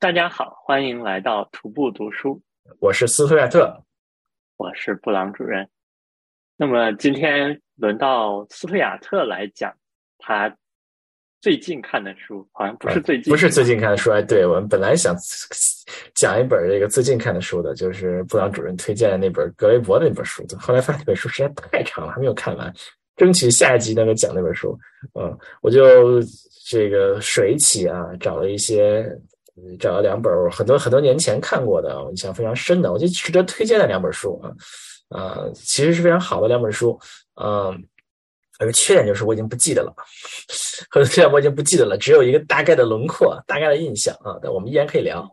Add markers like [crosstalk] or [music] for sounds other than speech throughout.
大家好，欢迎来到徒步读书。我是斯图亚特，我是布朗主任。那么今天轮到斯图亚特来讲他最近看的书，好像不是最近，不是最近看的书。哎，对我们本来想 [laughs] 讲一本这个最近看的书的，就是布朗主任推荐的那本格雷伯的那本书。后来发现那本书实在太长了，还没有看完，争取下一集能够讲那本书。嗯，我就这个水起啊，找了一些。找了两本很多很多年前看过的，我印象非常深的，我就值得推荐的两本书啊，啊，其实是非常好的两本书，嗯，而缺点就是我已经不记得了，很多缺点我已经不记得了，只有一个大概的轮廓、大概的印象啊，但我们依然可以聊。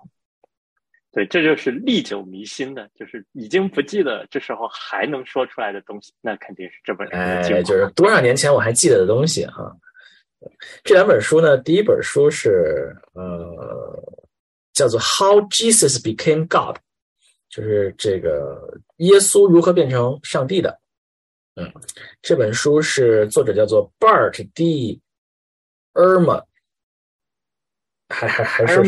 对，这就是历久弥新的，就是已经不记得这时候还能说出来的东西，那肯定是这本书。哎，就是多少年前我还记得的东西啊。这两本书呢，第一本书是呃，叫做《How Jesus Became God》，就是这个耶稣如何变成上帝的。嗯，这本书是作者叫做 Bart D. Ehrman，还还还是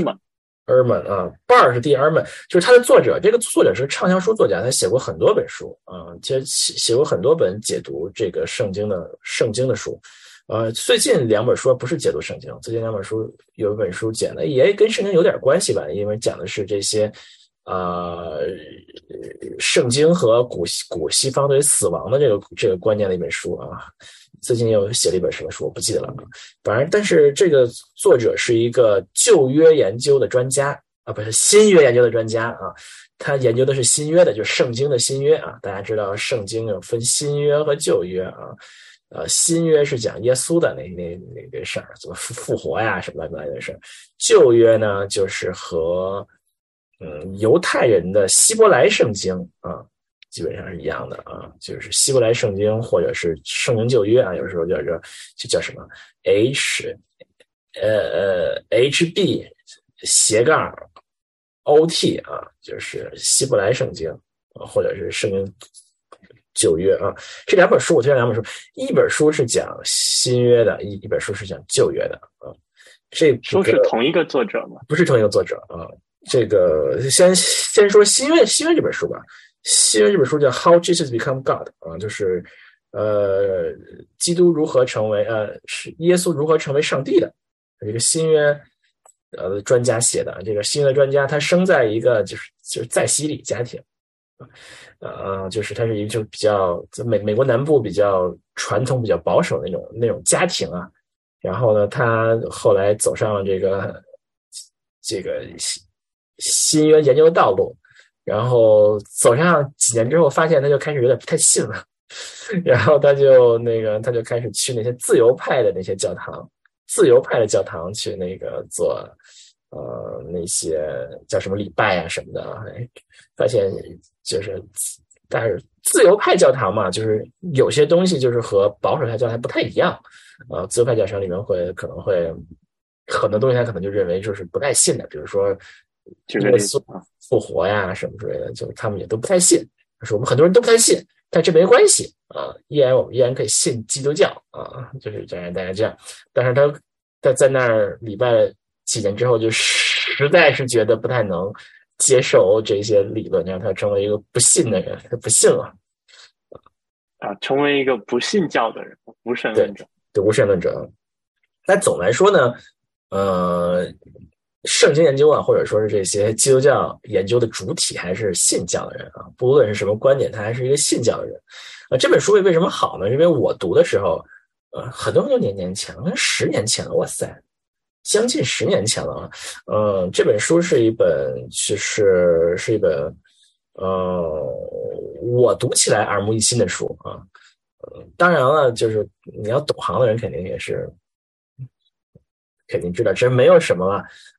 Ehrman 啊，Bart D. Ehrman 就是他的作者。这个作者是畅销书作家，他写过很多本书啊，其实写写过很多本解读这个圣经的圣经的书。呃，最近两本书不是解读圣经，最近两本书有一本书讲的也跟圣经有点关系吧，因为讲的是这些，呃，圣经和古古西方对于死亡的这个这个观念的一本书啊。最近又写了一本什么书，我不记得了。反正，但是这个作者是一个旧约研究的专家啊，不是新约研究的专家啊，他研究的是新约的，就是圣经的新约啊。大家知道圣经有分新约和旧约啊。呃，新约是讲耶稣的那那那个事儿，怎么复复活呀，什么乱七八糟的事儿。旧约呢，就是和嗯犹太人的希伯来圣经啊，基本上是一样的啊，就是希伯来圣经或者是圣经旧约啊，有时候叫叫就叫什么 H 呃呃 HB 斜杠 OT 啊，就是希伯来圣经啊，或者是圣经。九约啊，这两本书我推荐两本书，一本书是讲新约的，一一本书是讲旧约的啊。这书是同一个作者吗？不是同一个作者啊。这个先先说新约新约这本书吧。新约这本书叫《How Jesus Become God》啊，就是呃，基督如何成为呃，是耶稣如何成为上帝的这个新约呃专家写的。这个新约专家他生在一个就是就是在西里家庭。呃，就是他是一个就比较美美国南部比较传统、比较保守那种那种家庭啊。然后呢，他后来走上了这个这个新新约研究的道路。然后走上几年之后，发现他就开始有点不太信了。[laughs] 然后他就那个他就开始去那些自由派的那些教堂，自由派的教堂去那个做呃那些叫什么礼拜啊什么的，发现。就是，但是自由派教堂嘛，就是有些东西就是和保守派教堂不太一样。呃，自由派教堂里面会可能会很多东西，他可能就认为就是不太信的，比如说耶稣复活呀什么之类的，就他们也都不太信。是我们很多人都不太信，但这没关系啊，依然我们依然可以信基督教啊，就是这样大家这样。但是他他在那儿礼拜几年之后，就实在是觉得不太能。接受这些理论，让他成为一个不信的人，他不信了啊，成为一个不信教的人，无神论者，对无神论者。但总来说呢，呃，圣经研究啊，或者说是这些基督教研究的主体，还是信教的人啊。不论是什么观点，他还是一个信教的人啊。这本书为什么好呢？因为我读的时候，呃，很多很多年年前，可能十年前了，哇塞！将近十年前了啊，嗯，这本书是一本，其实是一本，呃，我读起来耳目一新的书啊，当然了，就是你要懂行的人肯定也是，肯定知道这没有什么了，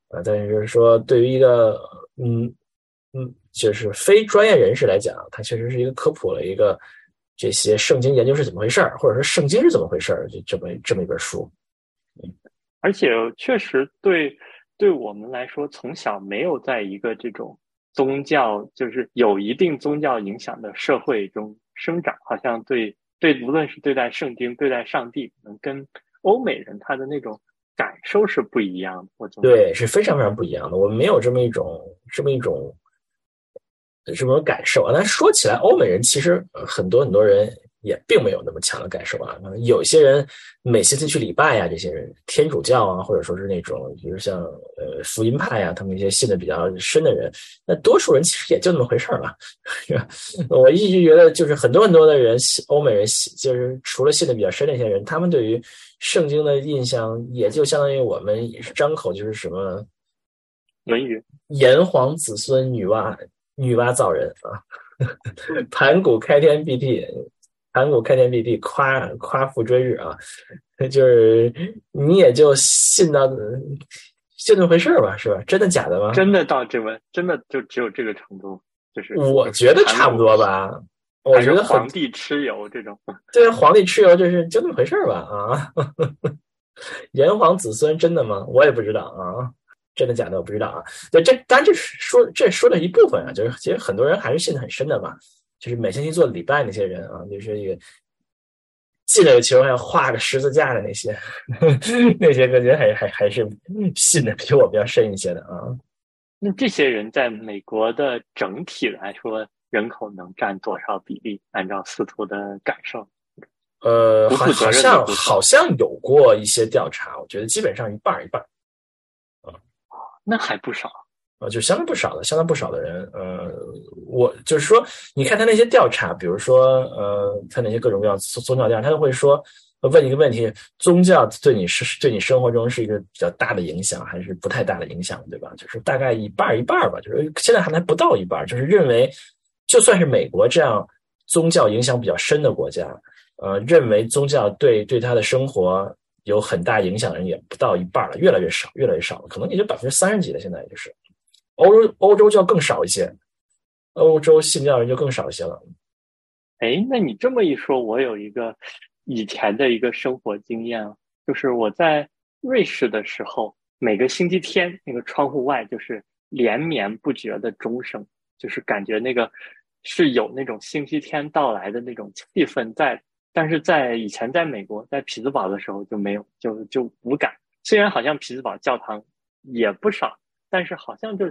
啊，但是就是说，对于一个，嗯嗯，就是非专业人士来讲，它确实是一个科普了一个这些圣经研究是怎么回事儿，或者说圣经是怎么回事儿，就这么这么一本书。而且确实对对我们来说，从小没有在一个这种宗教就是有一定宗教影响的社会中生长，好像对对，无论是对待圣经、对待上帝，可能跟欧美人他的那种感受是不一样的。我对是非常非常不一样的。我们没有这么一种这么一种这么感受啊。但说起来，欧美人其实很多很多人。也并没有那么强的感受啊。有些人每星期去礼拜呀，这些人天主教啊，或者说是那种，比如像呃福音派啊，他们一些信的比较深的人，那多数人其实也就那么回事儿吧。[laughs] 我一直觉得，就是很多很多的人，欧美人就是除了信的比较深那些人，他们对于圣经的印象，也就相当于我们也是张口就是什么《论语》，炎黄子孙，女娲女娲造人啊，[laughs] 盘古开天辟地。盘古开天辟地，夸夸父追日啊，[laughs] 就是你也就信到就那么回事儿吧，是吧？真的假的吗？真的到这么真的就只有这个程度，就是我觉得差不多吧。我觉得皇帝蚩尤这种，[laughs] 对，皇帝蚩尤就是就那么回事儿吧啊。[laughs] 炎黄子孙真的吗？我也不知道啊，真的假的我不知道啊。对，这当然这说这说的一部分啊，就是其实很多人还是信的很深的嘛。就是每星期做礼拜那些人啊，就是一个进了个球还要画个十字架的那些，[laughs] 那些感觉还还还是信的比我比较深一些的啊。那这些人在美国的整体来说，人口能占多少比例？按照司徒的感受，呃，好像好像有过一些调查，我觉得基本上一半一半。啊，那还不少。啊，就相当不少的，相当不少的人，呃，我就是说，你看他那些调查，比如说，呃，他那些各种各样宗教调查，他都会说，问一个问题：宗教对你是对你生活中是一个比较大的影响，还是不太大的影响，对吧？就是大概一半一半吧，就是现在还还不到一半，就是认为，就算是美国这样宗教影响比较深的国家，呃，认为宗教对对他的生活有很大影响的人也不到一半了，越来越少，越来越少了，可能也就百分之三十几了，现在也就是。欧洲欧洲就要更少一些，欧洲信教人就更少一些了。哎，那你这么一说，我有一个以前的一个生活经验，就是我在瑞士的时候，每个星期天那个窗户外就是连绵不绝的钟声，就是感觉那个是有那种星期天到来的那种气氛在。但是在以前在美国，在匹兹堡的时候就没有，就就无感。虽然好像匹兹堡教堂也不少。但是好像就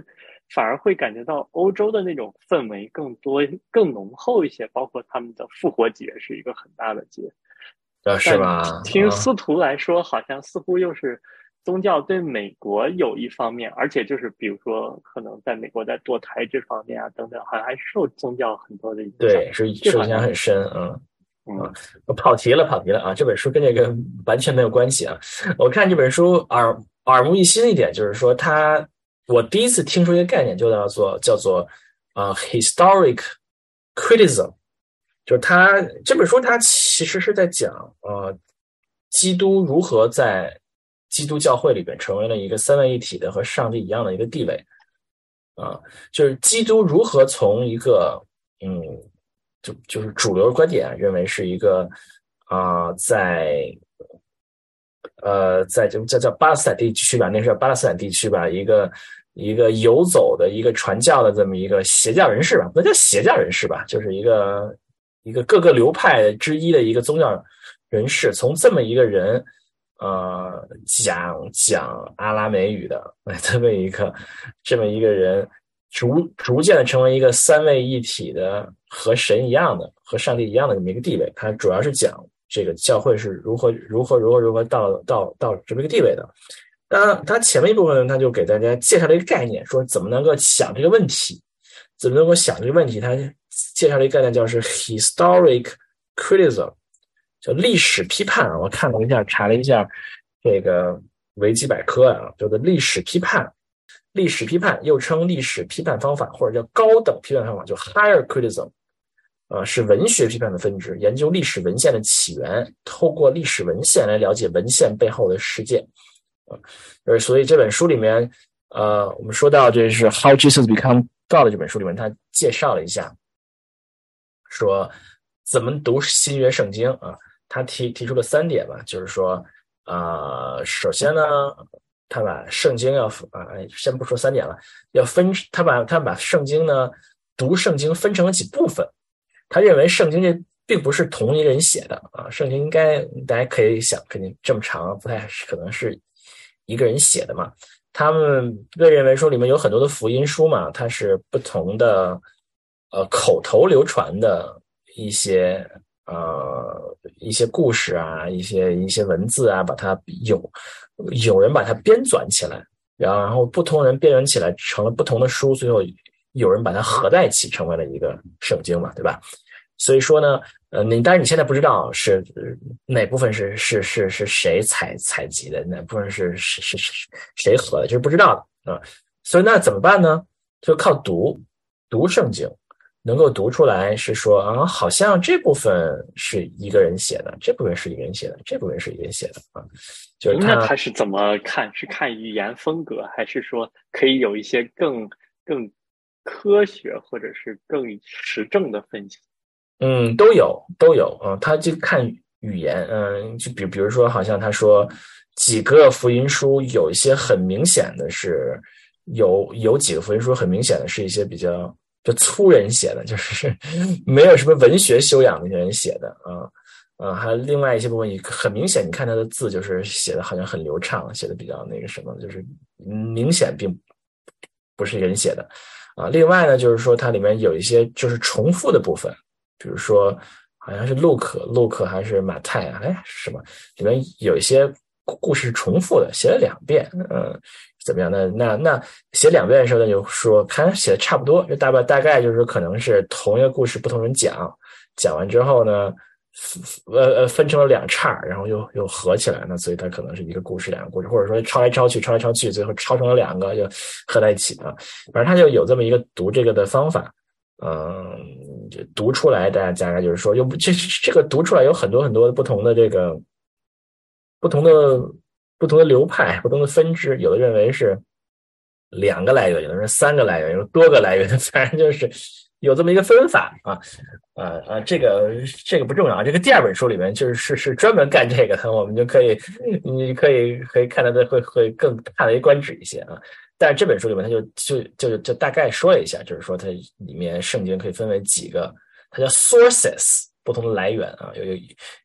反而会感觉到欧洲的那种氛围更多、更浓厚一些，包括他们的复活节是一个很大的节，啊，是吧？听司徒来说，好像似乎又是宗教对美国有一方面，而且就是比如说，可能在美国在堕胎这方面啊等等，好像还受宗教很多的影响，对，是受影响很深，嗯嗯，跑题了，跑题了啊！这本书跟这个完全没有关系啊！我看这本书耳耳目一新一点，就是说它。我第一次听说一个概念，就叫做叫做啊，historic criticism，就是他这本书，它其实是在讲呃，基督如何在基督教会里边成为了一个三位一体的和上帝一样的一个地位啊，就是基督如何从一个嗯，就就是主流观点认为是一个啊，在呃，在这叫叫巴勒斯坦地区吧，那是巴勒斯坦地区吧，一个。一个游走的一个传教的这么一个邪教人士吧，不叫邪教人士吧，就是一个一个各个流派之一的一个宗教人士。从这么一个人，呃，讲讲阿拉美语的 [laughs] 这么一个这么一个人，逐逐渐的成为一个三位一体的和神一样的和上帝一样的这么一个地位。他主要是讲这个教会是如何如何如何如何到到到这么一个地位的。当然，他前面一部分呢，他就给大家介绍了一个概念，说怎么能够想这个问题，怎么能够想这个问题。他介绍了一个概念，叫是 historic criticism，叫历史批判啊。我看了一下，查了一下这个维基百科啊，叫做历史批判。历史批判又称历史批判方法，或者叫高等批判方法，就 higher criticism，呃，是文学批判的分支，研究历史文献的起源，透过历史文献来了解文献背后的事件。呃，所以这本书里面，呃，我们说到这是《How Jesus Become God》这本书里面，他介绍了一下，说怎么读新约圣经啊？他提提出了三点吧，就是说，呃，首先呢，他把圣经要啊，先不说三点了，要分，他把他把圣经呢读圣经分成了几部分。他认为圣经这并不是同一人写的啊，圣经应该大家可以想，肯定这么长，不太可能是。一个人写的嘛。他们被认为说里面有很多的福音书嘛，它是不同的呃口头流传的一些呃一些故事啊，一些一些文字啊，把它有有人把它编纂起来，然后然后不同人编纂起来成了不同的书，最后有人把它合在一起成为了一个圣经嘛，对吧？所以说呢。呃，你当然你现在不知道是哪部分是是是是谁采采集的，哪部分是是是是谁合的，就是不知道的啊。所以那怎么办呢？就靠读读圣经，能够读出来是说啊，好像这部分是一个人写的，这部分是一个人写的，这部分是一个人写的啊。就是那他是怎么看？是看语言风格，还是说可以有一些更更科学或者是更实证的分析？嗯，都有都有啊，他就看语言，嗯，就比比如说，好像他说几个福音书有一些很明显的是有有几个福音书很明显的是一些比较就粗人写的，就是 [laughs] 没有什么文学修养的人写的啊啊，还有另外一些部分，你很明显，你看他的字就是写的好像很流畅，写的比较那个什么，就是明显并不是人写的啊。另外呢，就是说它里面有一些就是重复的部分。比如说，好像是路可，路可还是马太啊？哎，什么？里面有一些故事重复的，写了两遍，嗯，怎么样？那那那写两遍的时候呢，就说看写的差不多，就大概大概就是可能是同一个故事，不同人讲，讲完之后呢，呃呃，分成了两叉，然后又又合起来，那所以它可能是一个故事，两个故事，或者说抄来抄去，抄来抄去，最后抄成了两个，就合在一起啊。反正他就有这么一个读这个的方法。嗯，读出来，大家大概就是说，有这这个读出来有很多很多不同的这个不同的不同的流派，不同的分支，有的认为是两个来源，有的是三个来源，有多个来源，反正就是有这么一个分法啊啊啊！这个这个不重要，这个第二本书里面就是是是专门干这个的，我们就可以你可以可以看到的会会更叹为观止一些啊。但是这本书里面，他就就就就大概说了一下，就是说它里面圣经可以分为几个，它叫 sources，不同的来源啊，有有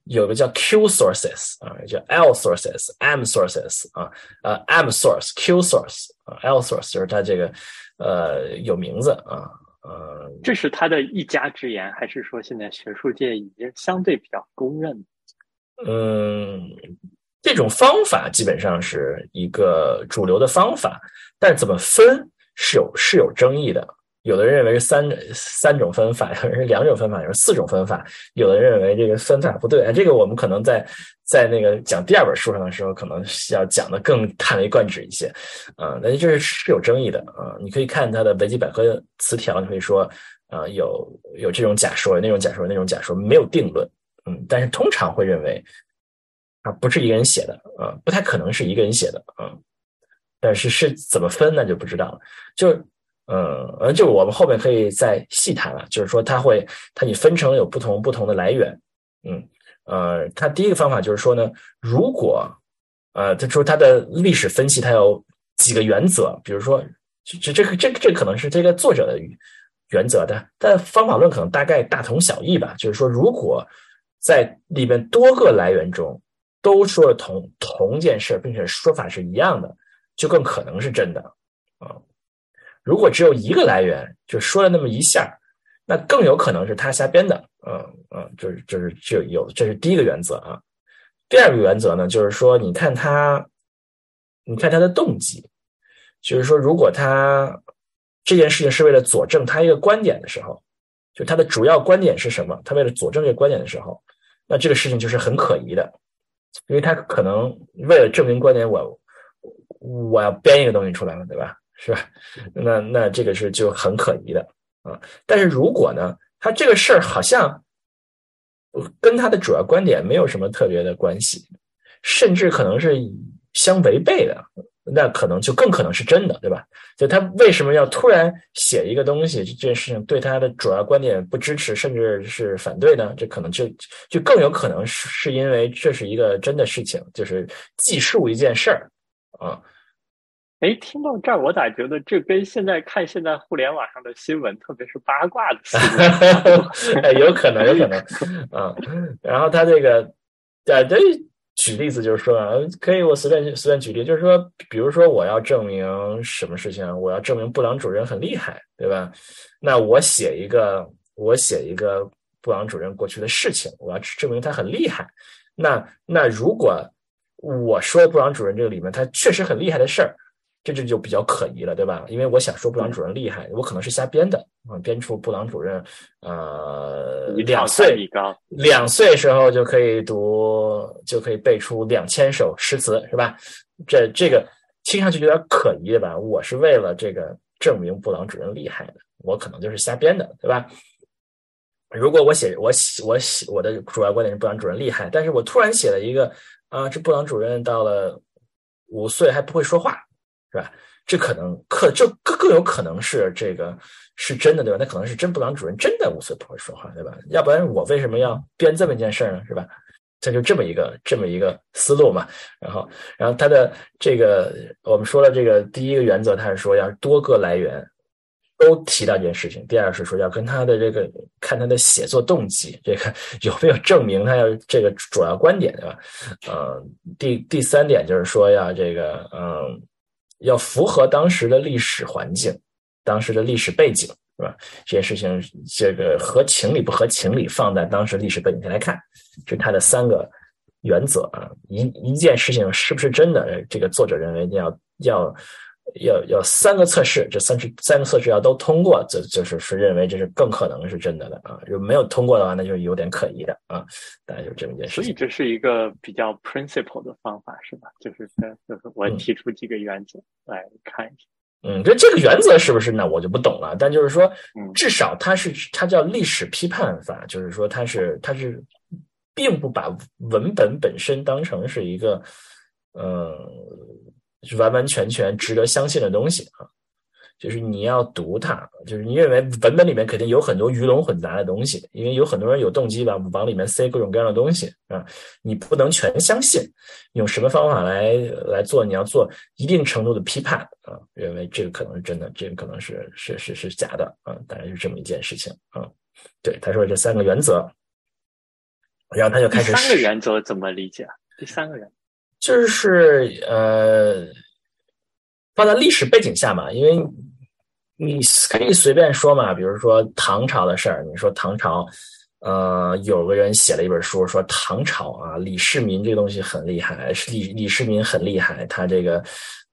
有个叫 Q sources 啊，叫 L sources，M sources 啊，呃 M source Q source 啊，L source 就是它这个呃有名字啊，呃，这是他的一家之言，还是说现在学术界已经相对比较公认？嗯。这种方法基本上是一个主流的方法，但怎么分是有是有争议的。有的人认为是三三种分法，有人是两种分法，有人四种分法。有的人认为这个分法不对。这个我们可能在在那个讲第二本书上的时候，可能要讲的更叹为观止一些。啊，那这是是有争议的啊。你可以看它的维基百科词条，你可以说啊，有有这种假说，那种假说，那种假说，没有定论。嗯，但是通常会认为。啊，不是一个人写的，啊，不太可能是一个人写的，啊，但是是怎么分那就不知道了。就，嗯，呃，就我们后面可以再细谈了。就是说，它会，它你分成有不同不同的来源，嗯，呃，它第一个方法就是说呢，如果，呃，他说它的历史分析，它有几个原则，比如说，这这个这这可能是这个作者的原则的，但方法论可能大概大同小异吧。就是说，如果在里边多个来源中。都说了同同件事，并且说法是一样的，就更可能是真的啊。如果只有一个来源，就说了那么一下，那更有可能是他瞎编的。嗯嗯，就是就是就有，这是第一个原则啊。第二个原则呢，就是说，你看他，你看他的动机，就是说，如果他这件事情是为了佐证他一个观点的时候，就他的主要观点是什么？他为了佐证这个观点的时候，那这个事情就是很可疑的。因为他可能为了证明观点，我我要编一个东西出来了，对吧？是吧？那那这个是就很可疑的啊。但是如果呢，他这个事儿好像跟他的主要观点没有什么特别的关系，甚至可能是相违背的。那可能就更可能是真的，对吧？就他为什么要突然写一个东西，这件事情对他的主要观点不支持，甚至是反对呢？这可能就就更有可能是是因为这是一个真的事情，就是记述一件事儿啊。哎，听到这儿，我咋觉得这跟现在看现在互联网上的新闻，特别是八卦的新闻，[laughs] 有可能，有可能啊。然后他这个，对对。举例子就是说，可以我随便随便举例，就是说，比如说我要证明什么事情，我要证明布朗主任很厉害，对吧？那我写一个，我写一个布朗主任过去的事情，我要证明他很厉害。那那如果我说布朗主任这个里面他确实很厉害的事儿。这就就比较可疑了，对吧？因为我想说布朗主任厉害，我可能是瞎编的啊，编出布朗主任呃两岁两岁时候就可以读就可以背出两千首诗词，是吧？这这个听上去有点可疑，对吧？我是为了这个证明布朗主任厉害的，我可能就是瞎编的，对吧？如果我写我写我写我的主要观点是布朗主任厉害，但是我突然写了一个啊，这布朗主任到了五岁还不会说话。是吧？这可能可这更更有可能是这个是真的，对吧？那可能是真布朗主任真的无所不会说话，对吧？要不然我为什么要编这么一件事儿呢？是吧？这就这么一个这么一个思路嘛。然后，然后他的这个我们说了这个第一个原则，他是说要多个来源都提到一件事情。第二是说要跟他的这个看他的写作动机，这个有没有证明他要这个主要观点，对吧？嗯，第第三点就是说要这个嗯。要符合当时的历史环境，当时的历史背景，是吧？这些事情，这个合情理不合情理，放在当时历史背景下来看，是他的三个原则啊。一一件事情是不是真的？这个作者认为要要。要要三个测试，这三次三个测试要都通过，这就是是认为这是更可能是真的的啊。如果没有通过的话，那就有点可疑的啊。大概就这么一件事。所以这是一个比较 principle 的方法，是吧？就是就是我提出几个原则来看一下。嗯，这这个原则是不是呢？我就不懂了。但就是说，至少它是它叫历史批判法，就是说它是它是并不把文本本身当成是一个嗯。是完完全全值得相信的东西啊！就是你要读它，就是你认为文本里面肯定有很多鱼龙混杂的东西，因为有很多人有动机吧，往里面塞各种各样的东西啊！你不能全相信，用什么方法来来做？你要做一定程度的批判啊，认为这个可能是真的，这个可能是是是是假的啊！大概是这么一件事情啊。对，他说这三个原则，然后他就开始三个原则怎么理解？第三个原则。就是呃，放在历史背景下嘛，因为你可以随便说嘛，比如说唐朝的事儿，你说唐朝，呃，有个人写了一本书，说唐朝啊，李世民这个东西很厉害，李李世民很厉害，他这个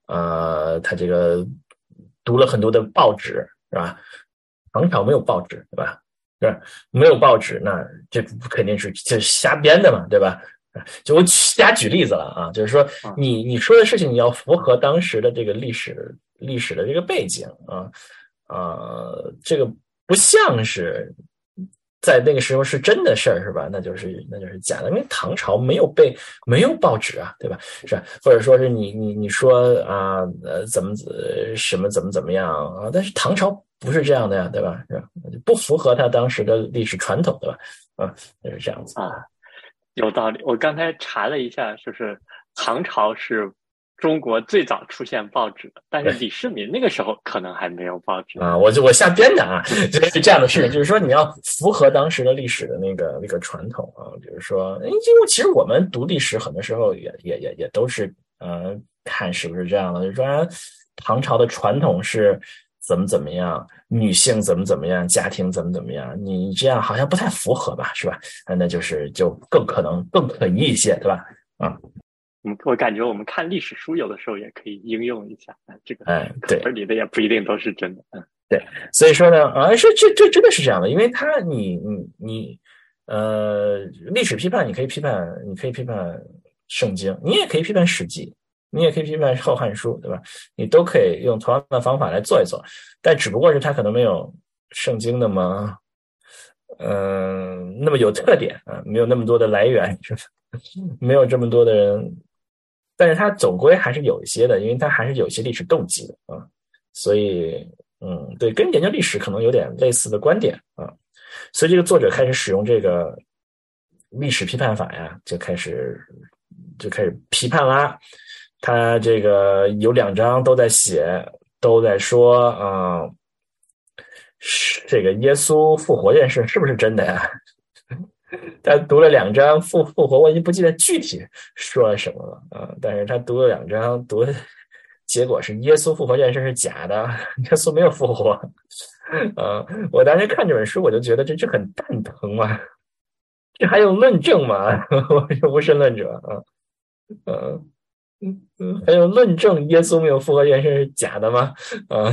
呃，他这个读了很多的报纸，是吧？唐朝没有报纸，对吧？是没有报纸，那这肯定是就瞎编的嘛，对吧？就我瞎举例子了啊，就是说你你说的事情你要符合当时的这个历史历史的这个背景啊啊，这个不像是在那个时候是真的事儿是吧？那就是那就是假的，因为唐朝没有被没有报纸啊，对吧？是吧？或者说是你你你说啊呃怎么什么怎么怎么样啊？但是唐朝不是这样的呀，对吧？是吧？不符合他当时的历史传统，对吧？啊，就是这样子啊。有道理，我刚才查了一下，就是唐朝是中国最早出现报纸的，但是李世民那个时候可能还没有报纸啊。我就我瞎编的啊，[laughs] 就是这样的事情，就是说你要符合当时的历史的那个那个传统啊，比如说，因为其实我们读历史很多时候也也也也都是嗯看是不是这样的，就说唐朝的传统是。怎么怎么样？女性怎么怎么样？家庭怎么怎么样？你这样好像不太符合吧，是吧？那就是就更可能更可疑一些，对吧？啊，嗯，我感觉我们看历史书有的时候也可以应用一下啊，这个哎，对，里的也不一定都是真的，嗯，对，所以说呢，啊，是这这真的是这样的，因为他你你你呃，历史批判你可以批判，你可以批判圣经，你也可以批判史记。你也可以批判《后汉书》，对吧？你都可以用同样的方法来做一做，但只不过是它可能没有圣经那么，嗯，那么有特点啊，没有那么多的来源，是吧？没有这么多的人，但是它总归还是有一些的，因为它还是有一些历史动机的啊。所以，嗯，对，跟研究历史可能有点类似的观点啊。所以这个作者开始使用这个历史批判法呀，就开始就开始批判啦。他这个有两章都在写，都在说，嗯，这个耶稣复活这件事是不是真的呀？[laughs] 他读了两章复复活，我已经不记得具体说了什么了啊。但是他读了两章，读结果是耶稣复活这件事是假的，[laughs] 耶稣没有复活。啊，我当时看这本书，我就觉得这这很蛋疼嘛，这还有论证吗？[laughs] 我是无神论者啊，嗯嗯嗯，还有论证耶稣没有复活这件事是假的吗？啊。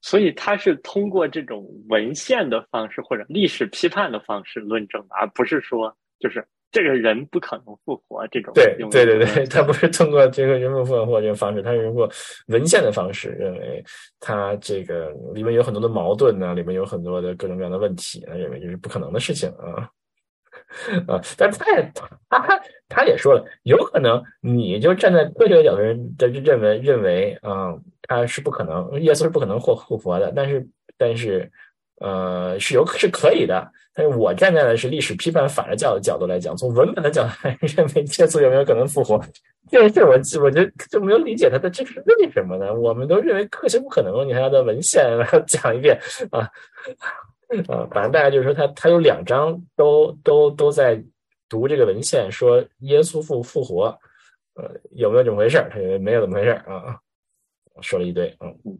所以他是通过这种文献的方式或者历史批判的方式论证的，而不是说就是这个人不可能复活这种。对对对对，他不是通过这个人不复活这个方式，他是通过文献的方式认为他这个里面有很多的矛盾呢，里面有很多的各种各样的问题，他认为这是不可能的事情啊。啊，[laughs] 但他也他他也说了，有可能你就站在科学的角度的认为认为啊，他是不可能，耶稣是不可能复复活的。但是但是呃是有是可以的。但是我站在的是历史批判反的角角度来讲，从文本的角度来认为耶稣有没有可能复活，这个事我我觉得就没有理解他的这是为什么呢？我们都认为科学不可能，你还要在文献然后讲一遍啊。啊，反正大概就是说，他他有两章都都都在读这个文献，说耶稣复复活，呃，有没有这么回事？他认为没有这么回事啊，说了一堆，嗯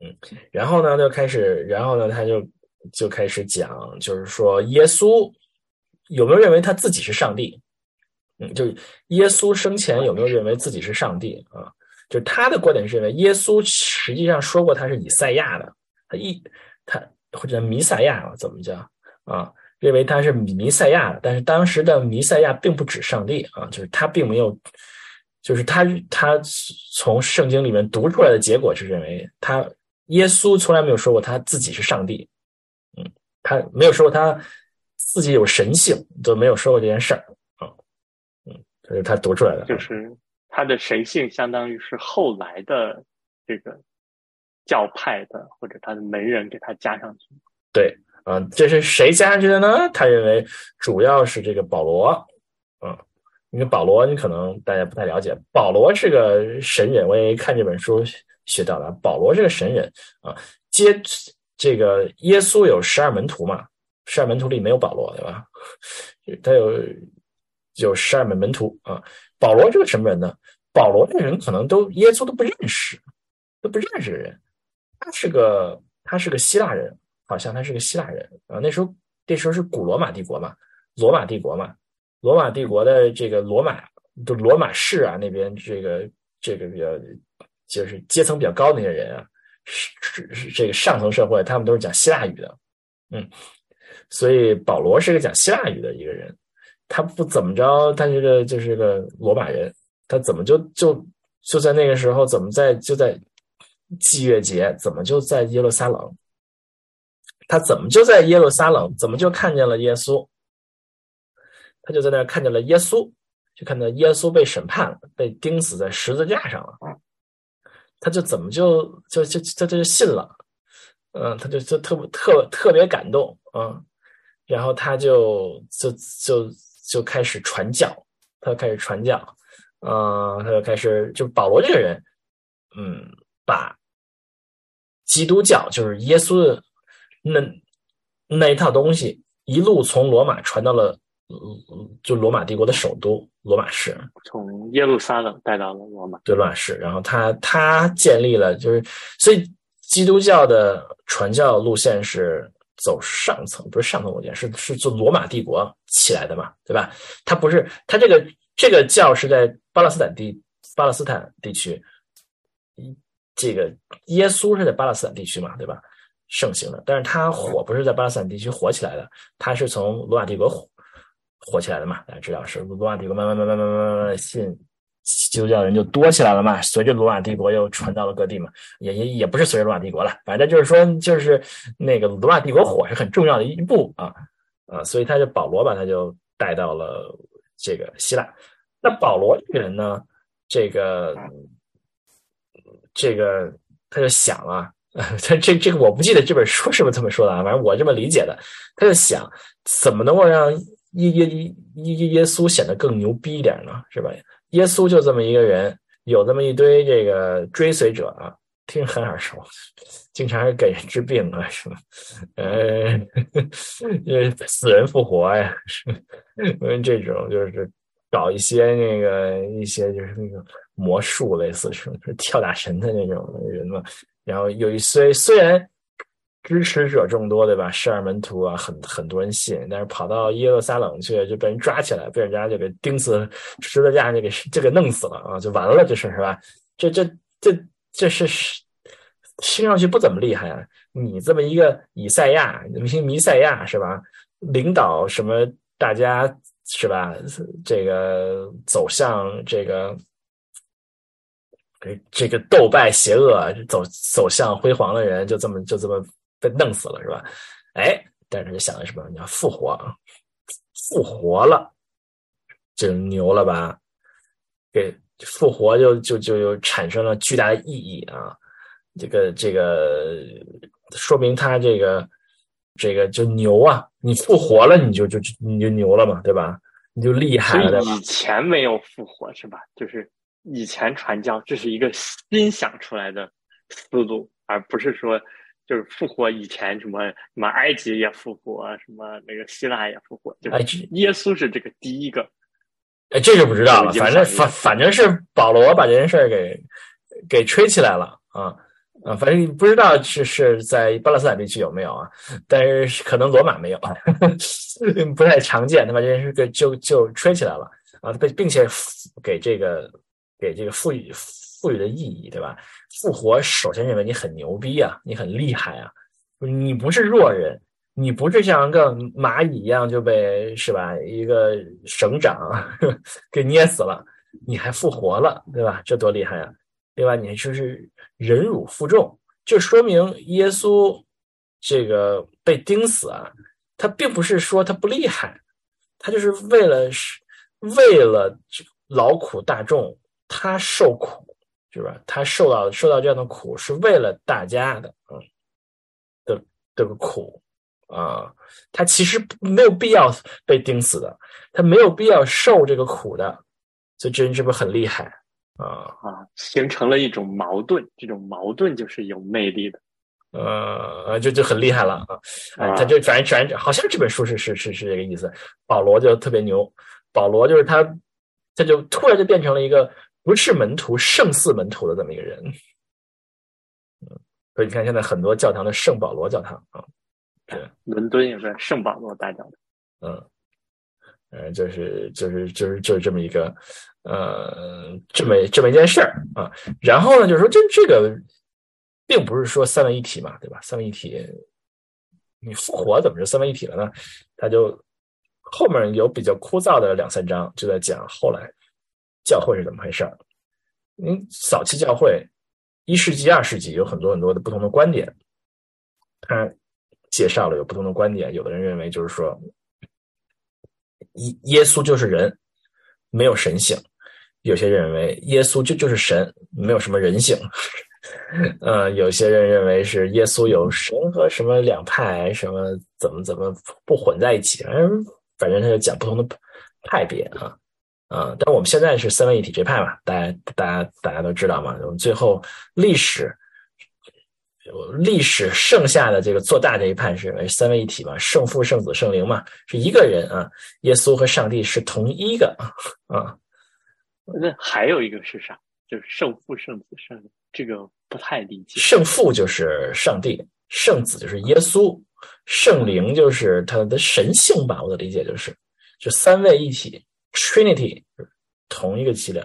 嗯，然后呢，就开始，然后呢，他就就开始讲，就是说耶稣有没有认为他自己是上帝？嗯，就耶稣生前有没有认为自己是上帝啊？就他的观点是认为耶稣实际上说过他是以赛亚的，他一他。或者弥赛亚怎么叫啊？认为他是弥赛亚，但是当时的弥赛亚并不指上帝啊，就是他并没有，就是他他从圣经里面读出来的结果是认为他耶稣从来没有说过他自己是上帝，嗯，他没有说过他自己有神性，都没有说过这件事儿啊，嗯，这是他读出来的，就是他的神性相当于是后来的这个。教派的或者他的门人给他加上去，对，嗯，这是谁加上去的呢？他认为主要是这个保罗，嗯，因为保罗你可能大家不太了解，保罗是个神人，我也看这本书学到了，保罗是个神人啊。接这个耶稣有十二门徒嘛，十二门徒里没有保罗，对吧？他有有十二门门徒啊。保罗这个什么人呢？保罗这人可能都耶稣都不认识，都不认识的人。他是个，他是个希腊人，好像他是个希腊人啊。那时候，那时候是古罗马帝国嘛，罗马帝国嘛，罗马帝国的这个罗马，就罗马市啊那边这个这个比较，就是阶层比较高的那些人啊，是是是这个上层社会，他们都是讲希腊语的，嗯，所以保罗是个讲希腊语的一个人，他不怎么着，他这个就是个罗马人，他怎么就就就在那个时候，怎么在就在。祭月节怎么就在耶路撒冷？他怎么就在耶路撒冷？怎么就看见了耶稣？他就在那儿看见了耶稣，就看到耶稣被审判了，被钉死在十字架上了。他就怎么就就就他就信了？嗯，他就就特特特别感动啊！然后他就就就就开始传教，他就开始传教，嗯，他就开始就保罗这个人，嗯，把。基督教就是耶稣的那那一套东西，一路从罗马传到了，就罗马帝国的首都罗马市，从耶路撒冷带到了罗马，对罗马市。然后他他建立了，就是所以基督教的传教路线是走上层，不是上层路线，是是做罗马帝国起来的嘛，对吧？他不是他这个这个教是在巴勒斯坦地巴勒斯坦地区。这个耶稣是在巴勒斯坦地区嘛，对吧？盛行的，但是他火不是在巴勒斯坦地区火起来的，他是从罗马帝国火火起来的嘛？大家知道是罗马帝国慢慢慢慢慢慢慢慢信基督教人就多起来了嘛？随着罗马帝国又传到了各地嘛？也也也不是随着罗马帝国了，反正就是说，就是那个罗马帝国火是很重要的一步啊啊！所以他就保罗把他就带到了这个希腊。那保罗这个人呢，这个。这个他就想啊，他这这个我不记得这本书是不是这么说的啊，反正我这么理解的。他就想怎么能够让耶耶耶耶耶稣显得更牛逼一点呢？是吧？耶稣就这么一个人，有这么一堆这个追随者啊，听很耳熟，经常是给人治病啊，什么，呃，[laughs] 死人复活呀，是 [laughs] 因为这种就是搞一些那个一些就是那个魔术类似是跳大神的那种人嘛，然后有一虽虽然。支持者众多，对吧？十二门徒啊，很很多人信，但是跑到耶路撒冷去，就被人抓起来，被人家就给钉死，十字架就给就给弄死了啊，就完了，这是是吧？这这这这是听上去不怎么厉害啊！你这么一个以赛亚，明星弥赛亚是吧？领导什么大家是吧？这个走向这个这个斗败邪恶，走走向辉煌的人，就这么就这么。被弄死了是吧？哎，但是就想的什么？你要复活，复活了，就牛了吧？给复活就就就就产生了巨大的意义啊！这个这个说明他这个这个就牛啊！你复活了，你就就你就牛了嘛，对吧？你就厉害了。以前没有复活是吧？就是以前传教这是一个新想出来的思路，而不是说。就是复活以前什么什么埃及也复活，什么那个希腊也复活，就耶稣是这个第一个。哎，这就不知道了。反正反反正是保罗把这件事儿给给吹起来了啊啊！反正不知道是是在巴勒斯坦地区有没有啊，但是可能罗马没有，[laughs] 不太常见。他把这件事给就就吹起来了啊，并并且给这个给这个赋予。赋予的意义，对吧？复活首先认为你很牛逼啊，你很厉害啊，你不是弱人，你不是像个蚂蚁一样就被是吧？一个省长 [laughs] 给捏死了，你还复活了，对吧？这多厉害啊！对吧？你就是忍辱负重，就说明耶稣这个被钉死啊，他并不是说他不厉害，他就是为了是为了劳苦大众，他受苦。是吧？他受到受到这样的苦，是为了大家的，嗯，的这个苦啊，他其实没有必要被钉死的，他没有必要受这个苦的，所以这人是不是很厉害啊？啊，形成了一种矛盾，这种矛盾就是有魅力的，呃，就就很厉害了啊！他就转转好像这本书是是是是这个意思。保罗就特别牛，保罗就是他，他就突然就变成了一个。不是门徒，胜似门徒的这么一个人，嗯，所以你看，现在很多教堂的圣保罗教堂啊，对，伦敦也是圣保罗大教堂，嗯，呃，就是就是就是就是这么一个，呃，这么这么一件事儿啊。然后呢，就是说，这这个并不是说三位一体嘛，对吧？三位一体，你复活怎么就三位一体了呢？他就后面有比较枯燥的两三章，就在讲后来。教会是怎么回事儿？嗯，早期教会，一世纪、二世纪有很多很多的不同的观点。他介绍了有不同的观点，有的人认为就是说，耶耶稣就是人，没有神性；有些认为耶稣就就是神，没有什么人性。[laughs] 呃，有些人认为是耶稣有神和什么两派，什么怎么怎么不混在一起。反正反正他就讲不同的派别啊。啊，但我们现在是三位一体这派嘛，大家大家大家都知道嘛。我们最后历史历史剩下的这个做大这一派是三位一体嘛，圣父、圣子、圣灵嘛，是一个人啊。耶稣和上帝是同一个啊。那还有一个是啥？就是圣父、圣子、圣灵，这个不太理解。圣父就是上帝，圣子就是耶稣，圣灵就是他的神性吧？我的理解就是，就三位一体。Trinity 同一个系列，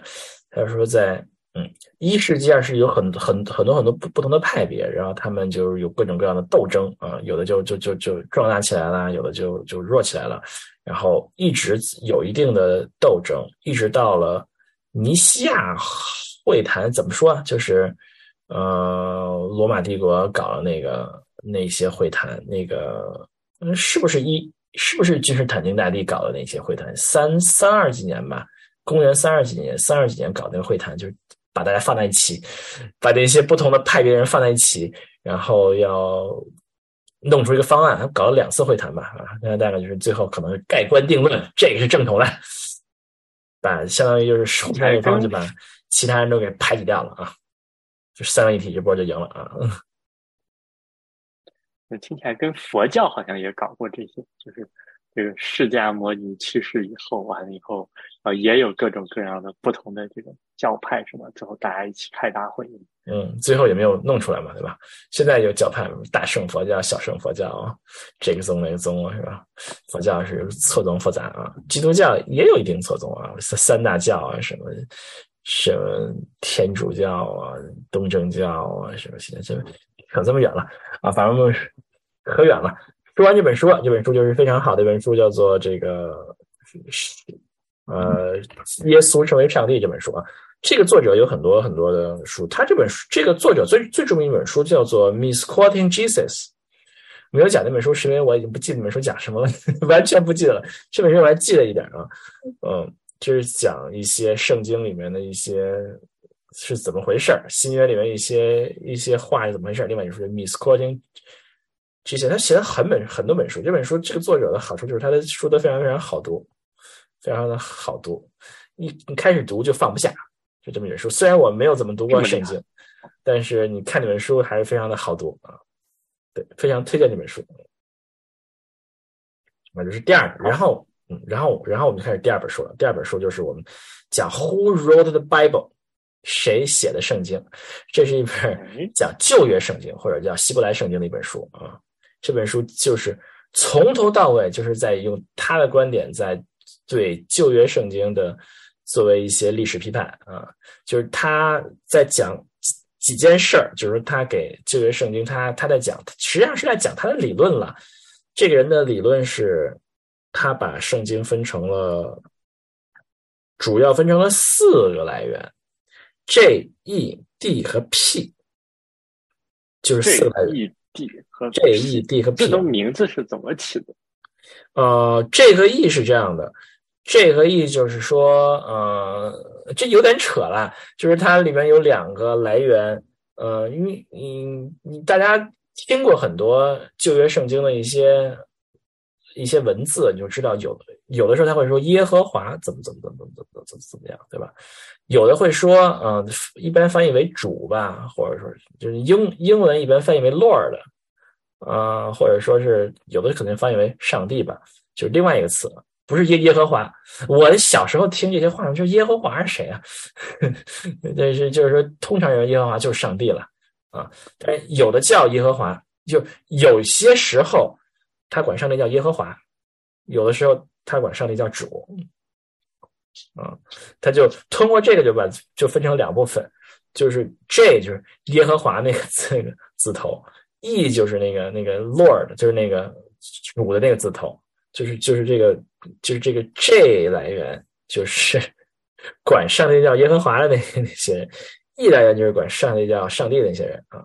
他说在嗯一世纪二世有很很很多很多不不同的派别，然后他们就是有各种各样的斗争啊，有的就就就就壮大起来了，有的就就弱起来了，然后一直有一定的斗争，一直到了尼西亚会谈，怎么说啊？就是呃罗马帝国搞了那个那些会谈，那个嗯是不是一？是不是君士坦丁大帝搞的那些会谈？三三二几年吧，公元三二几年，三二几年搞那个会谈，就是把大家放在一起，把那些不同的派别人放在一起，然后要弄出一个方案。搞了两次会谈吧，啊，那大概就是最后可能盖棺定论，这个是正统的，把相当于就是首先一方就把其他人都给排挤掉了啊。就三位一体这波就赢了啊。那听起来跟佛教好像也搞过这些，就是这个释迦摩尼去世以后，完了以后，呃，也有各种各样的不同的这种教派什么，最后大家一起开大会。嗯，最后也没有弄出来嘛，对吧？现在有教派，大圣佛教、小圣佛教啊，这个宗那个宗啊是吧？佛教是错综复杂啊，基督教也有一定错综啊，三三大教啊，什么什么天主教啊、东正教啊，什么现在这扯这么远了啊，反正可远了。说完这本书，这本书就是非常好的一本书，叫做这个呃，耶稣成为上帝这本书啊。这个作者有很多很多的书，他这本书这个作者最最著名一本书叫做《Misquoting Jesus》。没有讲那本书，是因为我已经不记得那本书讲什么了，[laughs] 完全不记得了。这本书我还记得一点啊，嗯，就是讲一些圣经里面的一些是怎么回事儿，新约里面一些一些话是怎么回事儿。另外一本书《Misquoting Jesus》，他写了很本很多本书。这本书这个作者的好处就是他的书都非常非常好读，非常的好读，你你开始读就放不下。就这么一本书，虽然我没有怎么读过圣经，但是你看这本书还是非常的好读啊。对，非常推荐这本书。那就是第二，然后，嗯，然后，然后我们就开始第二本书了。第二本书就是我们讲 Who wrote the Bible？谁写的圣经？这是一本讲旧约圣经或者叫希伯来圣经的一本书啊。这本书就是从头到尾就是在用他的观点在对旧约圣经的。作为一些历史批判啊，就是他在讲几几件事儿，就是他给旧约圣经，他他在讲，实际上是在讲他的理论了。这个人的理论是，他把圣经分成了，主要分成了四个来源：J、E、D 和 P，就是四个 E、D 和 J、E、D 和 P，这都名字是怎么起的？呃，J 和 E 是这样的。，J 和 E 就是说，呃，这有点扯了，就是它里面有两个来源，呃，因为你你大家听过很多旧约圣经的一些一些文字，你就知道有有的时候他会说耶和华怎么怎么怎么怎么怎么怎么样，对吧？有的会说，嗯，一般翻译为主吧，或者说就是英英文一般翻译为 Lord，呃，或者说是有的可能翻译为上帝吧，就是另外一个词。不是耶耶和华，我小时候听这些话，就是耶和华是谁啊？[laughs] 但是就是说，通常认为耶和华就是上帝了啊。但有的叫耶和华，就有些时候他管上帝叫耶和华，有的时候他管上帝叫主啊。他就通过这个就把就分成两部分，就是 J 就是耶和华那个字那个字头，E 就是那个那个 Lord 就是那个主的那个字头。就是就是这个就是这个 J 来源就是管上帝叫耶和华的那那些人，E 来源就是管上帝叫上帝的那些人啊，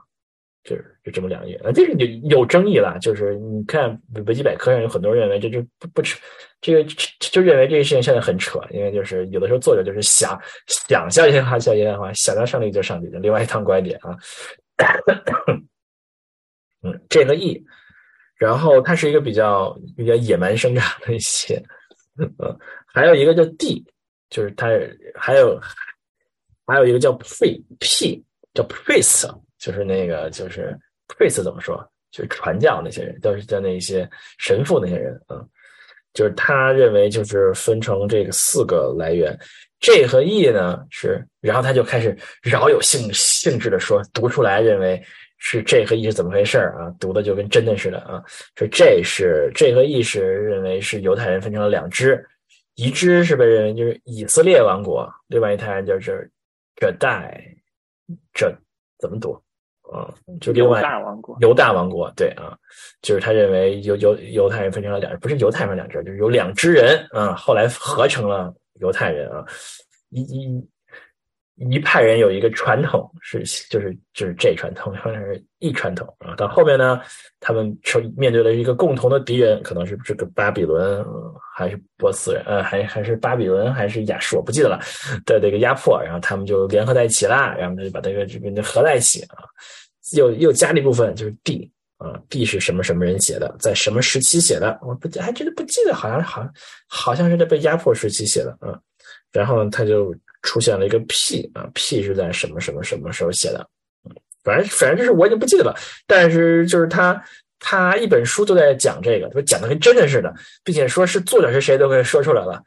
就是就这么两个啊，这个有有争议了。就是你看维基百科上有很多人认为这就不不扯，这个就认为这个事情现在很扯，因为就是有的时候作者就是想想叫耶和华叫耶和华，想到上帝就上帝的另外一套观点啊。[coughs] 嗯这个 E。然后它是一个比较比较野蛮生长的一些，嗯，还有一个叫 D，就是它还有还有一个叫 P P 叫 Priest，就是那个就是 Priest 怎么说？就是传教那些人，都是叫那些神父那些人啊，就是他认为就是分成这个四个来源，J 和 E 呢是，然后他就开始饶有兴兴致的说，读出来认为。是 J 和 E 是怎么回事啊？读的就跟真的似的啊！说 J 是 J 和 E 是认为是犹太人分成了两支，一支是被认为就是以色列王国，另外一派就是这代这怎么读啊？就另外犹大王国，犹大王国对啊，就是他认为犹犹犹太人分成了两，不是犹太人两支，就是有两支人啊，后来合成了犹太人啊，一一。一派人有一个传统是，就是就是这传统，好像是一传统啊。到后面呢，他们受面对了一个共同的敌人，可能是这个巴比伦还是波斯人，呃，还还是巴比伦还是亚述，我不记得了的这个压迫，然后他们就联合在一起啦，然后他就把这个这个合在一起啊。又又加了一部分，就是 D 啊，D 是什么什么人写的，在什么时期写的，我不还真的不记得，好像好好像是在被压迫时期写的啊。然后他就。出现了一个 P 啊，P 是在什么什么什么时候写的？反正反正就是我已经不记得了，但是就是他他一本书都在讲这个，说讲的跟真的似的，并且说是作者是谁都可以说出来了。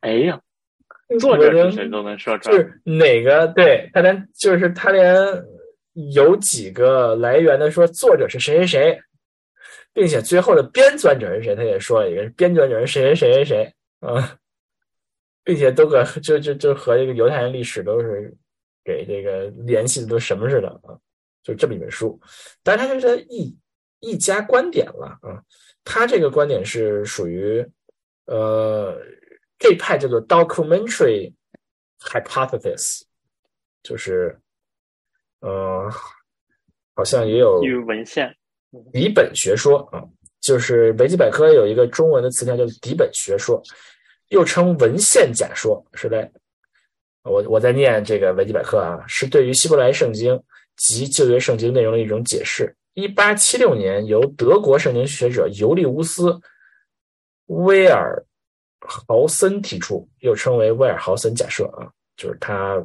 哎呀，[laughs] 作者是谁都能说出来，就是哪个对他连就是他连有几个来源的说作者是谁谁谁，并且最后的编纂者是谁，他也说了一个编纂者是谁谁谁谁谁啊，并且都和就就就和这个犹太人历史都是。给这个联系的都什么似的啊？就这么一本书，但是他是一一家观点了啊。他这个观点是属于呃这派叫做 documentary hypothesis，就是呃好像也有文献底本学说啊，就是维基百科有一个中文的词条叫底本学说，又称文献假说，是在。我我在念这个维基百科啊，是对于希伯来圣经及旧约圣经内容的一种解释。一八七六年，由德国圣经学者尤利乌斯·威尔豪森提出，又称为威尔豪森假设啊，就是他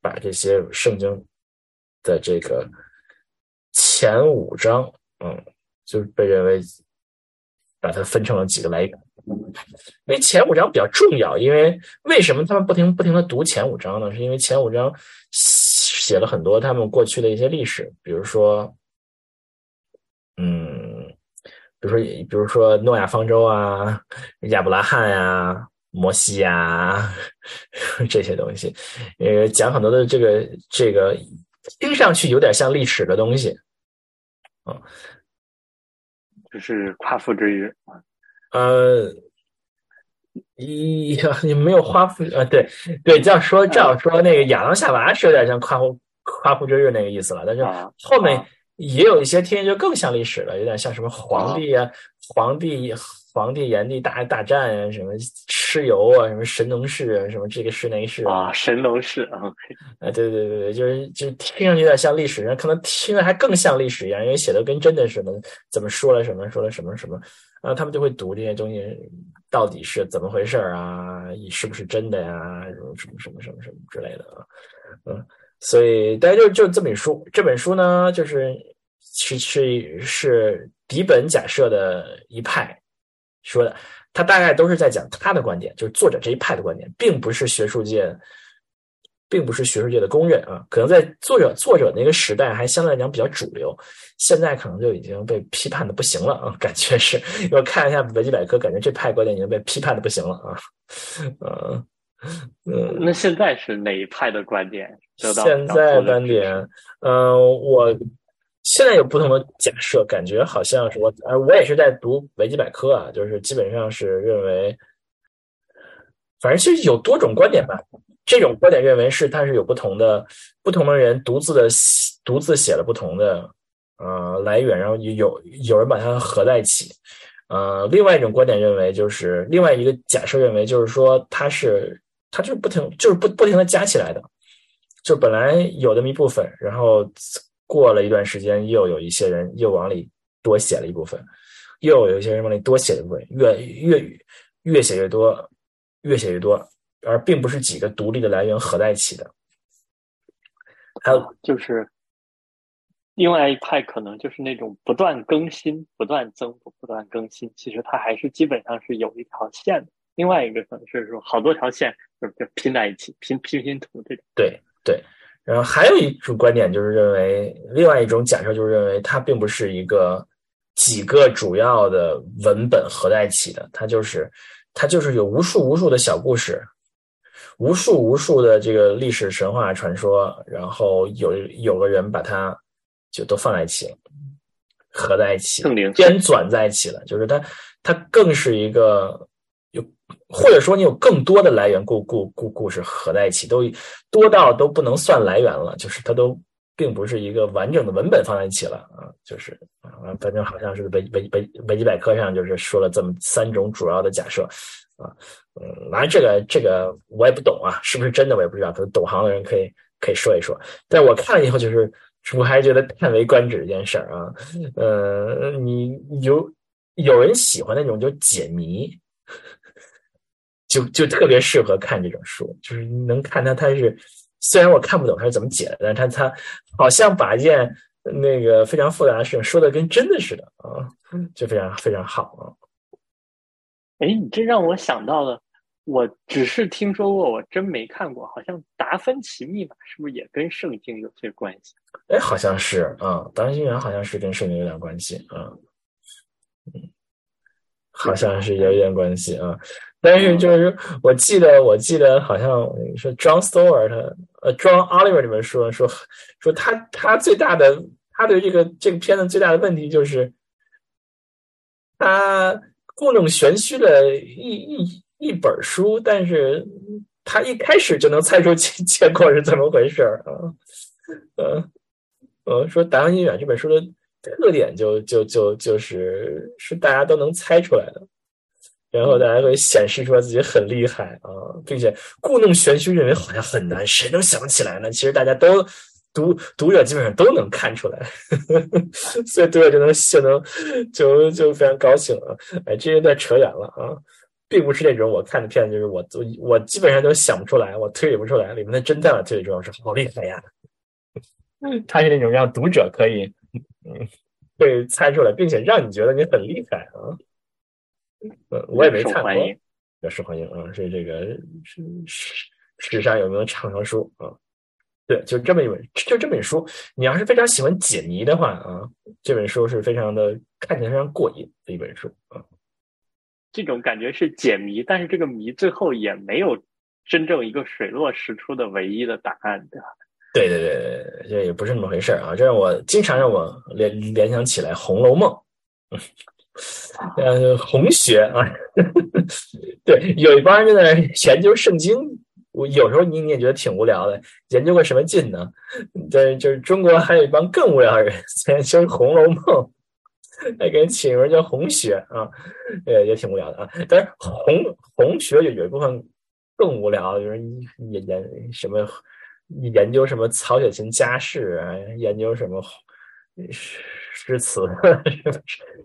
把这些圣经的这个前五章，嗯，就是被认为把它分成了几个来源。因为前五章比较重要，因为为什么他们不停不停的读前五章呢？是因为前五章写了很多他们过去的一些历史，比如说，嗯，比如说，比如说诺亚方舟啊，亚伯拉罕呀，摩西呀 [laughs] 这些东西，呃，讲很多的这个这个听上去有点像历史的东西，啊，就是夸父之日。呃，一你没有夸父啊？对对，这样说这样说，那个亚当夏娃是有点像夸父夸父追日那个意思了，但是后面也有一些听就更像历史了，有点像什么皇帝啊，皇帝。皇帝炎帝大大战啊，什么蚩尤啊，什么神农氏啊，什么这个是那个氏啊，神农氏啊，啊，对对对对，就是就听上去有点像历史，可能听着还更像历史一样，因为写的跟真的似的，怎么说了什么，说了什么什么，然后他们就会读这些东西到底是怎么回事啊，是不是真的呀，什么什么什么什么什么之类的啊，嗯，所以大家就就这本书，这本书呢，就是是是是底本假设的一派。说的，他大概都是在讲他的观点，就是作者这一派的观点，并不是学术界，并不是学术界的公认啊。可能在作者作者那个时代还相对来讲比较主流，现在可能就已经被批判的不行了啊。感觉是，我看一下维基百科，感觉这派观点已经被批判的不行了啊。嗯嗯，那现在是哪一派的观点？现在观点，嗯，我。现在有不同的假设，感觉好像是我，呃，我也是在读维基百科啊，就是基本上是认为，反正其实有多种观点吧。这种观点认为是它是有不同的，不同的人独自的独自写了不同的呃来源，然后有有人把它合在一起。呃，另外一种观点认为就是另外一个假设认为就是说它是它就是不停就是不不停的加起来的，就本来有那么一部分，然后。过了一段时间，又有一些人又往里多写了一部分，又有一些人往里多写一部分，越越越写越多，越写越多，而并不是几个独立的来源合在一起的。还有就是另外一派，可能就是那种不断更新、不断增补、不断更新，其实它还是基本上是有一条线的。另外一个可能是说好多条线就就拼在一起，拼拼拼图这种。对对。然后还有一种观点就是认为，另外一种假设就是认为它并不是一个几个主要的文本合在一起的，它就是它就是有无数无数的小故事，无数无数的这个历史神话传说，然后有有个人把它就都放在一起了，合在一起，编纂在一起了，就是它它更是一个有。或者说你有更多的来源故故故故事合在一起，都多到都不能算来源了，就是它都并不是一个完整的文本放在一起了啊，就是啊，反正好像是维维维维基百科上就是说了这么三种主要的假设啊，嗯，反正这个这个我也不懂啊，是不是真的我也不知道，可能懂行的人可以可以说一说，但我看了以后就是我还是觉得叹为观止这件事儿啊，呃，你有有人喜欢那种就解谜。就就特别适合看这种书，就是能看他他是虽然我看不懂他是怎么解的，但是他他好像把一件那个非常复杂的事情说的跟真的似的啊，就非常非常好啊。哎，你这让我想到了，我只是听说过，我真没看过。好像《达芬奇密码》是不是也跟圣经有些关系？哎，好像是啊，《达芬奇密码》好像是跟圣经有点关系啊。嗯，好像是有一点关系啊。但是就是我记得，我记得好像说 John Stewart，呃，John Oliver 里面说说说他他最大的他对这个这个片子最大的问题就是他故弄玄虚了一一一本书，但是他一开始就能猜出结结果是怎么回事儿啊，呃呃，说《达芬奇远》这本书的特点就就就就是是大家都能猜出来的。然后大家会显示出来自己很厉害啊，并且故弄玄虚，认为好像很难，谁能想起来呢？其实大家都读读者基本上都能看出来，呵 [laughs] 呵所以读者就能就能就就非常高兴了！哎，这有点扯远了啊，并不是那种我看的片子，就是我我我基本上都想不出来，我推理不出来里面的侦探，推理出来是好厉害呀！他是那种让读者可以嗯会猜出来，并且让你觉得你很厉害啊。呃，我也没看过，比较受欢迎啊，是这个是史史上有名的畅销书啊。对，就这么一本，就这本书，你要是非常喜欢解谜的话啊，这本书是非常的看起来非常过瘾的一本书啊。这种感觉是解谜，但是这个谜最后也没有真正一个水落石出的唯一的答案，对吧？对对对对，这也不是那么回事啊。这让我经常让我联联想起来《红楼梦》。呃，红学啊，[laughs] 对，有一帮人在那研究圣经。我有时候你你也觉得挺无聊的，研究个什么劲呢？对，就是中国还有一帮更无聊的人 [laughs] 在研究《红楼梦》，还给人起名叫红学啊，呃，也挺无聊的啊。但是红红学有有一部分更无聊，就是研研什么研究什么曹雪芹家世啊，研究什么。诗词，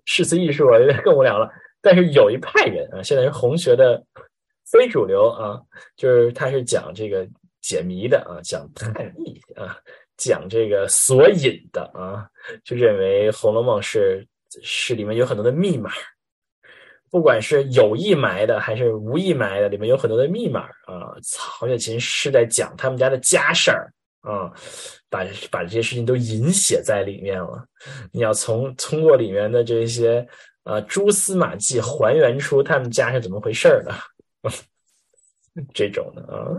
诗词艺术啊，有点更无聊了。但是有一派人啊，现在是红学的非主流啊，就是他是讲这个解谜的啊，讲探秘啊，讲这个索引的啊，就认为《红楼梦》是是里面有很多的密码，不管是有意埋的还是无意埋的，里面有很多的密码啊。曹雪芹是在讲他们家的家事儿。啊，把把这些事情都隐写在里面了。你要从通过里面的这些呃蛛丝马迹，还原出他们家是怎么回事的。[laughs] 这种的啊，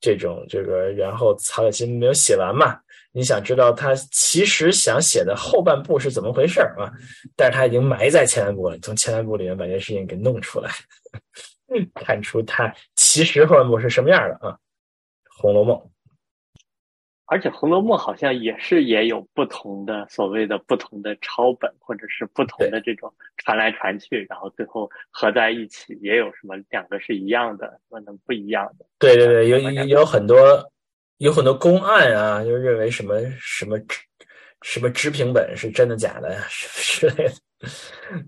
这种这个，然后曹雪芹没有写完嘛？你想知道他其实想写的后半部是怎么回事啊？但是他已经埋在前半部了，从前半部里面把这些事情给弄出来，[laughs] 看出他其实后半部是什么样的啊？《红楼梦》。而且《红楼梦》好像也是也有不同的所谓的不同的抄本，或者是不同的这种传来传去，然后最后合在一起，也有什么两个是一样的，可能不一样的。对对对，有有很多有很多公案啊，就认为什么什么什么知评本是真的假的呀 [laughs] 之类的。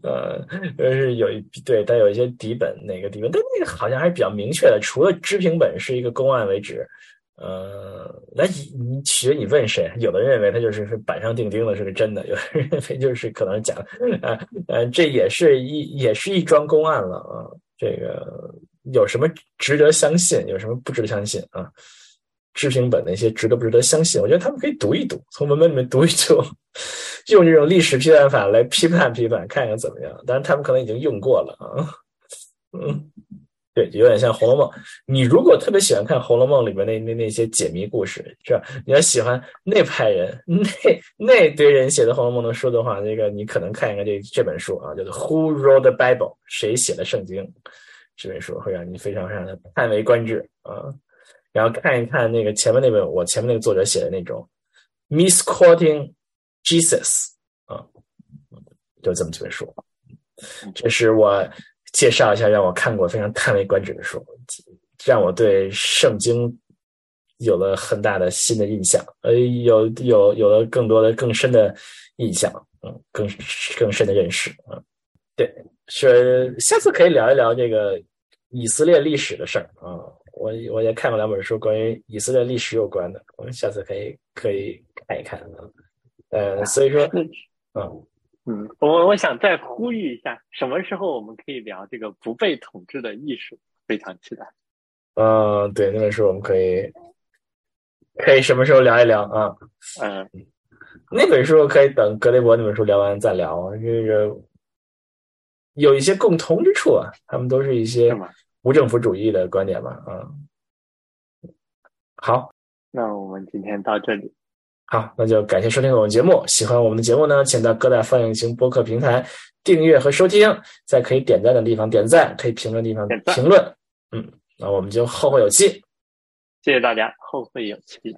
呃，就是有一对，但有一些底本，哪个底本？但那个好像还是比较明确的，除了知评本是一个公案为止。呃，那你你其实你问谁，有的人认为他就是是板上钉钉的，是个真的；有的人认为就是可能假的。啊，呃，这也是一也是一桩公案了啊。这个有什么值得相信，有什么不值得相信啊？知评本那些值得不值得相信？我觉得他们可以读一读，从文本里面读一读，[laughs] 用这种历史批判法来批判批判，看看怎么样。当然，他们可能已经用过了啊。嗯。对，有点像《红楼梦》。你如果特别喜欢看《红楼梦》里面那那那些解谜故事，是吧？你要喜欢那派人那那堆人写的《红楼梦》的书的话，那个你可能看一看这这本书啊，叫做《Who Wrote the Bible》？谁写的圣经？这本书会让你非常非常的叹为观止啊。然后看一看那个前面那本我前面那个作者写的那种《Misquoting Jesus》啊，就这么几本书。这是我。介绍一下让我看过非常叹为观止的书，让我对圣经有了很大的新的印象，呃，有有有了更多的更深的印象，嗯，更更深的认识，嗯，对，是下次可以聊一聊这个以色列历史的事儿啊，我我也看过两本书，关于以色列历史有关的，我们下次可以可以看一看啊。呃，所以说，嗯嗯，我我想再呼吁一下，什么时候我们可以聊这个不被统治的艺术？非常期待。嗯，对，那本书我们可以可以什么时候聊一聊啊？嗯，那本书可以等格雷伯那本书聊完再聊，这个有一些共通之处啊，他们都是一些无政府主义的观点吧，啊。好，那我们今天到这里。好，那就感谢收听我们节目。喜欢我们的节目呢，请到各大放映型播客平台订阅和收听，在可以点赞的地方点赞，可以评论地方评论。嗯，那我们就后会有期。谢谢大家，后会有期。